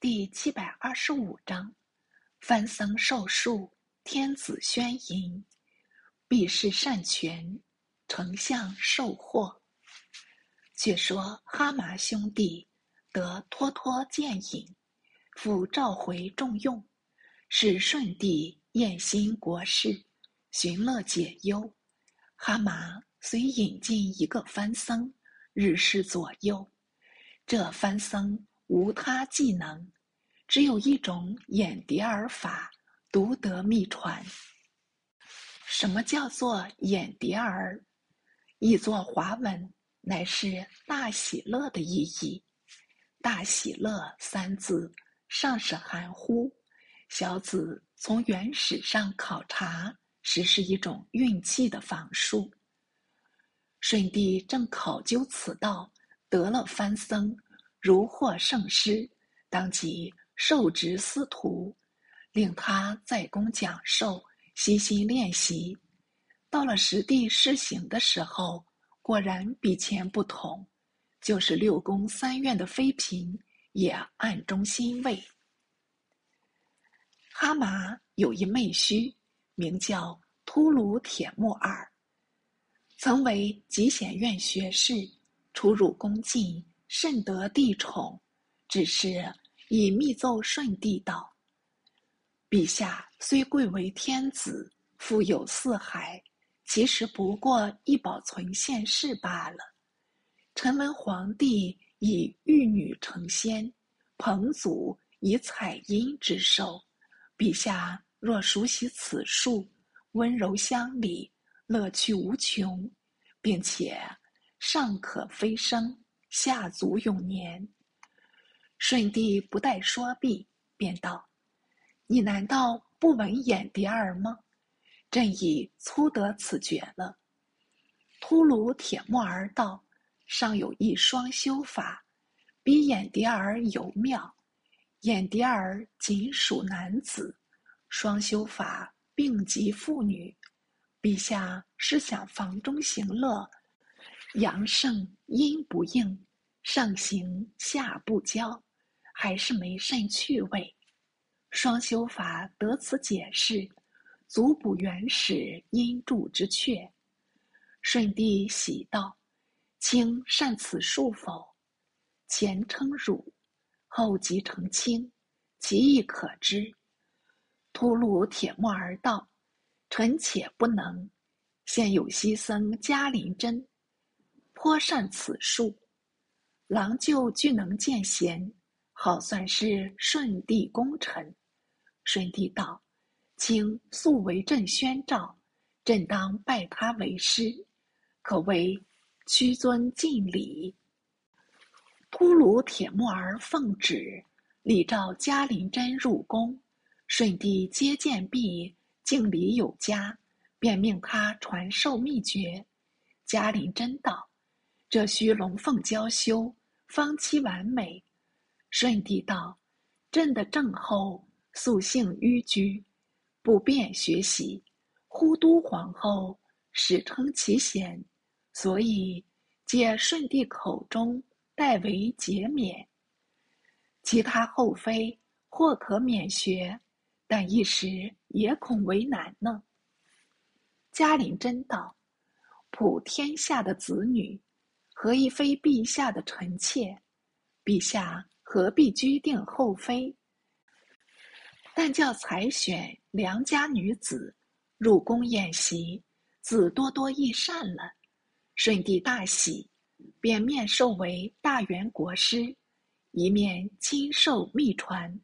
第七百二十五章：番僧受术，天子宣淫，必是善权，丞相受祸。却说哈麻兄弟得脱脱剑引，复召回重用，使顺帝厌心国事，寻乐解忧。哈麻遂引进一个番僧，日侍左右。这番僧。无他技能，只有一种眼蝶儿法，独得秘传。什么叫做眼蝶儿？译作华文，乃是大喜乐的意义。大喜乐三字，尚是含糊。小子从原始上考察，实是一种运气的仿术。舜帝正考究此道，得了番僧。如获圣师，当即授职司徒，令他在宫讲授，悉心练习。到了实地施行的时候，果然比前不同。就是六宫三院的妃嫔也暗中欣慰。哈麻有一妹婿，名叫秃鲁铁木儿，曾为集贤院学士，出入宫禁。甚得帝宠，只是以密奏顺帝道：“陛下虽贵为天子，富有四海，其实不过一保存县事罢了。臣闻皇帝以玉女成仙，彭祖以彩阴之寿。陛下若熟悉此术，温柔乡里，乐趣无穷，并且尚可飞升。”下足永年。舜帝不待说毕，便道：“你难道不闻眼蝶儿吗？朕已粗得此诀了。”秃噜铁木儿道：“尚有一双修法，比眼蝶儿尤妙。眼蝶儿仅属男子，双修法并及妇女。陛下是想房中行乐。”阳盛阴不应，上行下不交，还是没甚趣味。双修法得此解释，足补原始阴柱之缺。舜帝喜道：“卿善此术否？”前称汝，后即成卿，其意可知。秃噜铁木儿道：“臣且不能。现有西僧迦林真。”颇善此术，郎舅俱能见贤，好算是顺帝功臣。顺帝道：“卿素为朕宣召，朕当拜他为师，可谓屈尊尽礼。”秃噜铁木儿奉旨，礼召嘉林真入宫。顺帝接见毕，敬礼有加，便命他传授秘诀。嘉林真道。这须龙凤交修，方期完美。舜帝道：“朕的正后素性迂居，不便学习。忽都皇后史称其贤，所以借舜帝口中代为解免。其他后妃或可免学，但一时也恐为难呢。”嘉陵真道：“普天下的子女。”何以非陛下的臣妾？陛下何必拘定后妃？但叫采选良家女子入宫演习，自多多益善了。舜帝大喜，便面授为大元国师，一面亲授秘传，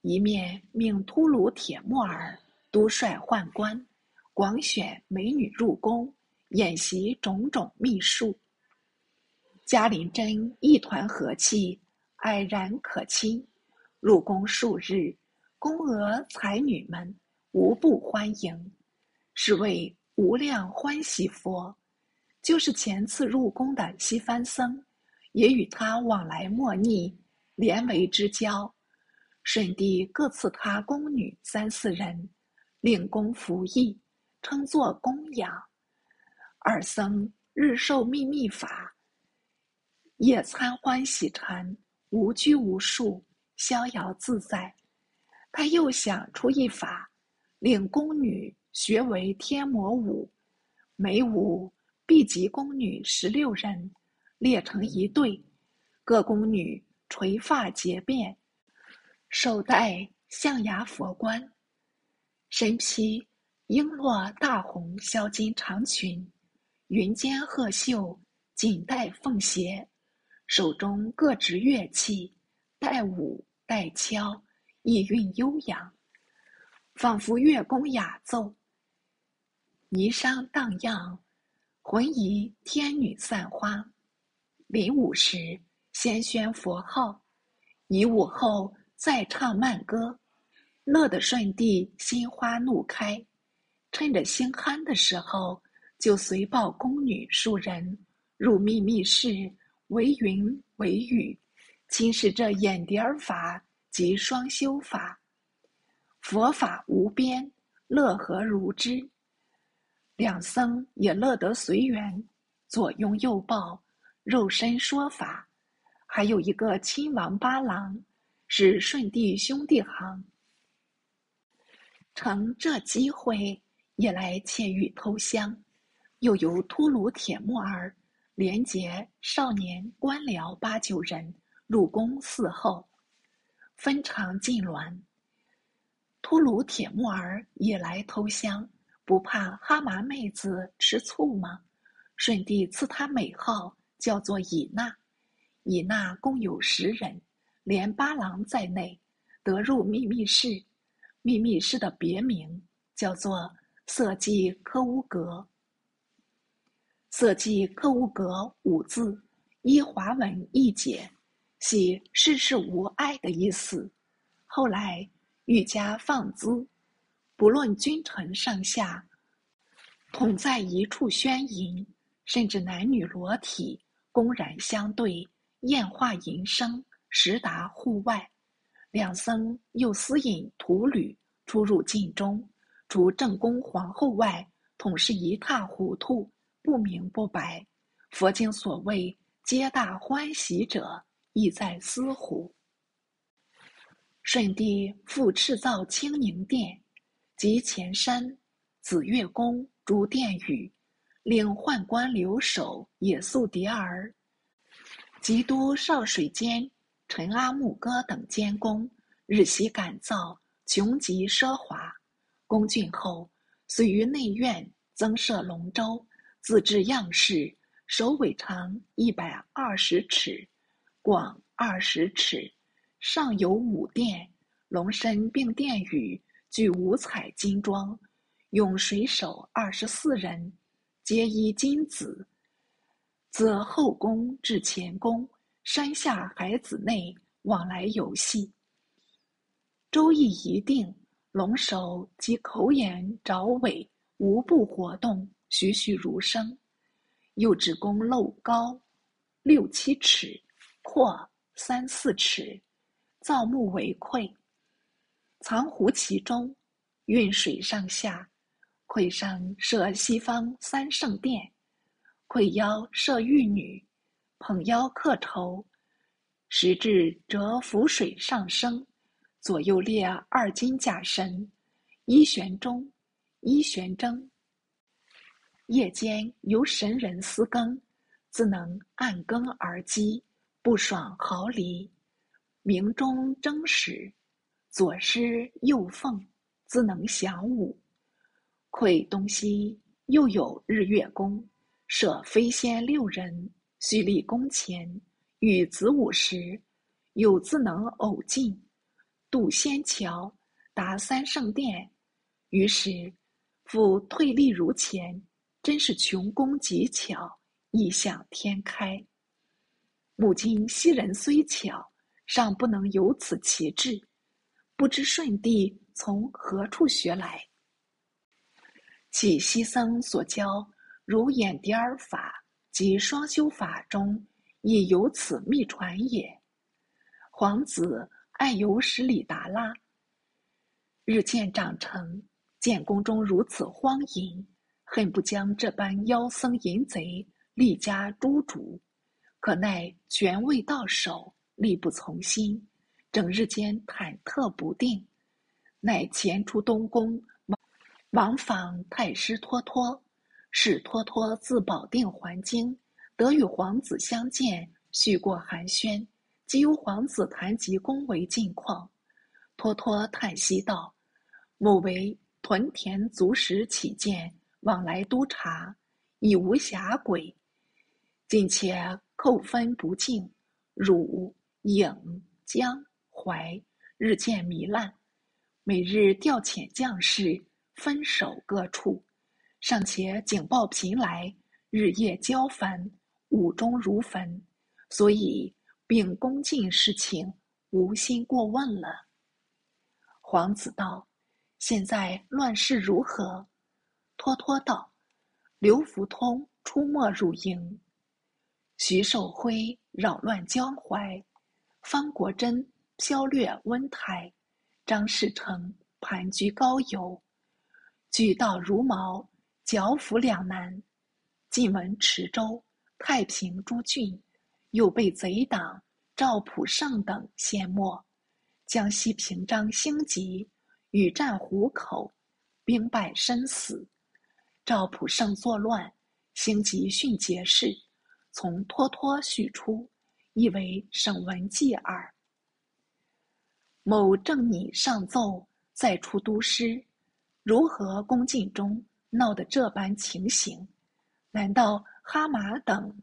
一面命秃噜铁木儿督率宦官，广选美女入宫演习种种秘术。嘉陵真一团和气，蔼然可亲。入宫数日，宫娥才女们无不欢迎，是谓无量欢喜佛。就是前次入宫的西番僧，也与他往来莫逆，连为之交。舜帝各赐他宫女三四人，令宫服役，称作供养。二僧日受秘密法。夜参欢喜禅，无拘无束，逍遥自在。他又想出一法，令宫女学为天魔舞，每舞必集宫女十六人，列成一队，各宫女垂发结辫，手戴象牙佛冠，身披璎珞大红销金长裙，云间鹤袖，锦带凤鞋，手中各执乐器，带舞带敲。意韵悠扬，仿佛乐工雅奏，霓裳荡漾，浑疑天女散花。临舞时，先宣佛号，以舞后再唱慢歌，乐得舜帝心花怒开。趁着心酣的时候，就随抱宫女数人入秘密室，为云为雨，轻视这眼蝶儿法。即双修法，佛法无边，乐何如之？两僧也乐得随缘，左拥右抱，肉身说法。还有一个亲王八郎，是顺帝兄弟行，乘这机会也来窃玉偷香。又由秃噜铁木儿，连结少年官僚八九人入宫伺候。分长进銮，秃噜铁木儿也来偷香，不怕哈麻妹子吃醋吗？顺帝赐他美号，叫做以娜。以娜共有十人，连八郎在内，得入秘密室。秘密室的别名叫做色季科乌格。色季科乌格五字，依华文译解。系世事无碍的意思。后来愈加放资，不论君臣上下，同在一处宣淫，甚至男女裸体公然相对，宴化淫声，实达户外。两僧又私引徒侣出入禁中，除正宫皇后外，统是一塌糊涂，不明不白。佛经所谓皆大欢喜者。意在思乎？舜帝复敕造清宁殿，及前山、紫月宫诸殿宇，令宦官留守也宿迭儿，及都少水监陈阿木哥等监工，日夕赶造，穷极奢华。宫竣后，遂于内院增设龙舟，自制样式，首尾长一百二十尺。广二十尺，上有五殿，龙身并殿宇具五彩金装，用水手二十四人，皆衣金紫。自后宫至前宫，山下海子内往来游戏。周易一定，龙首及口眼爪尾无不活动，栩栩如生。又指宫漏高六七尺。阔三四尺，造木为篑，藏壶其中，运水上下。篑上设西方三圣殿，篑腰设玉女，捧腰刻绸，时至折浮水上升，左右列二金甲神，一玄钟，一悬征。夜间由神人司更，自能按更而击。不爽毫厘，明中争时，左师右奉，自能享武。窥东西又有日月宫，设飞仙六人，须立宫前，与子午时，有自能偶进，渡仙桥，达三圣殿。于是复退立如前，真是穷工极巧，异想天开。母亲昔人虽巧，尚不能有此奇志。不知舜帝从何处学来？其西僧所教如眼蝶儿法及双修法中，亦有此秘传也。皇子爱游十里达拉，日渐长成，见宫中如此荒淫，恨不将这般妖僧淫贼立家诛逐。可奈权未到手，力不从心，整日间忐忑不定，乃前出东宫，往访太师脱脱，使脱脱自保定还京，得与皇子相见，叙过寒暄，即由皇子谈及宫闱近况。脱脱叹息道：“某为屯田足食起见，往来督察，已无暇轨。今且扣分不尽，汝颍江淮日渐糜烂，每日调遣将士分守各处，尚且警报频来，日夜交烦，午中如焚，所以并恭敬事情，无心过问了。”皇子道：“现在乱世如何？”脱脱道：“刘福通出没入营，徐寿辉扰乱江淮，方国珍飘掠温台，张士诚盘踞高邮，举道如毛，剿抚两难。晋闻池州、太平诸郡，又被贼党赵普胜等陷没。”江西平章兴吉与战湖口，兵败身死。赵普胜作乱，兴吉训节事，从脱脱叙出，亦为省文记耳。某正拟上奏，再出都师，如何宫禁中闹得这般情形？难道哈马等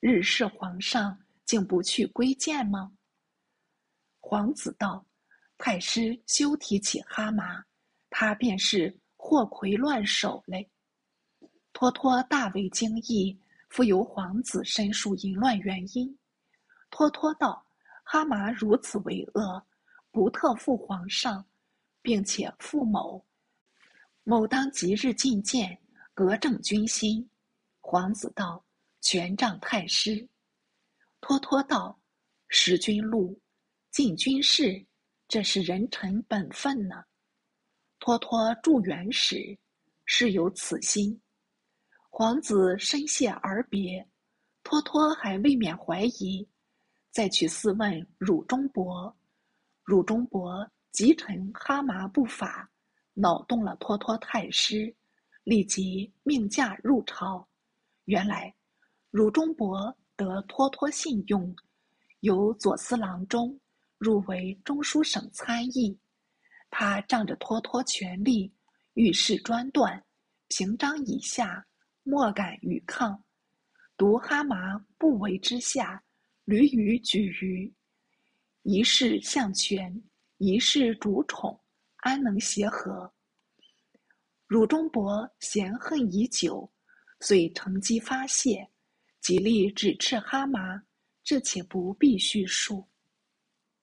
日视皇上，竟不去归见吗？皇子道：“太师休提起哈麻，他便是祸魁乱首嘞。”脱脱大为惊异，复由皇子申述淫乱原因。脱脱道：“哈麻如此为恶，不特负皇上，并且复某，某当即日觐见，革正军心。”皇子道：“权杖太师。”脱脱道：“识君禄。”进军事，这是人臣本分呢。脱脱助元始，是有此心。皇子深谢而别，脱脱还未免怀疑，再去私问汝中伯。汝中伯即臣哈麻不法，恼动了脱脱太师，立即命驾入朝。原来汝中伯得脱脱信用，由左司郎中。入为中书省参议，他仗着脱脱权力，遇事专断，平章以下，莫敢与抗。独哈麻不为之下，屡与举于一世相权，一世主宠，安能协和？汝中伯嫌恨已久，遂乘机发泄，极力指斥哈麻，这且不必叙述。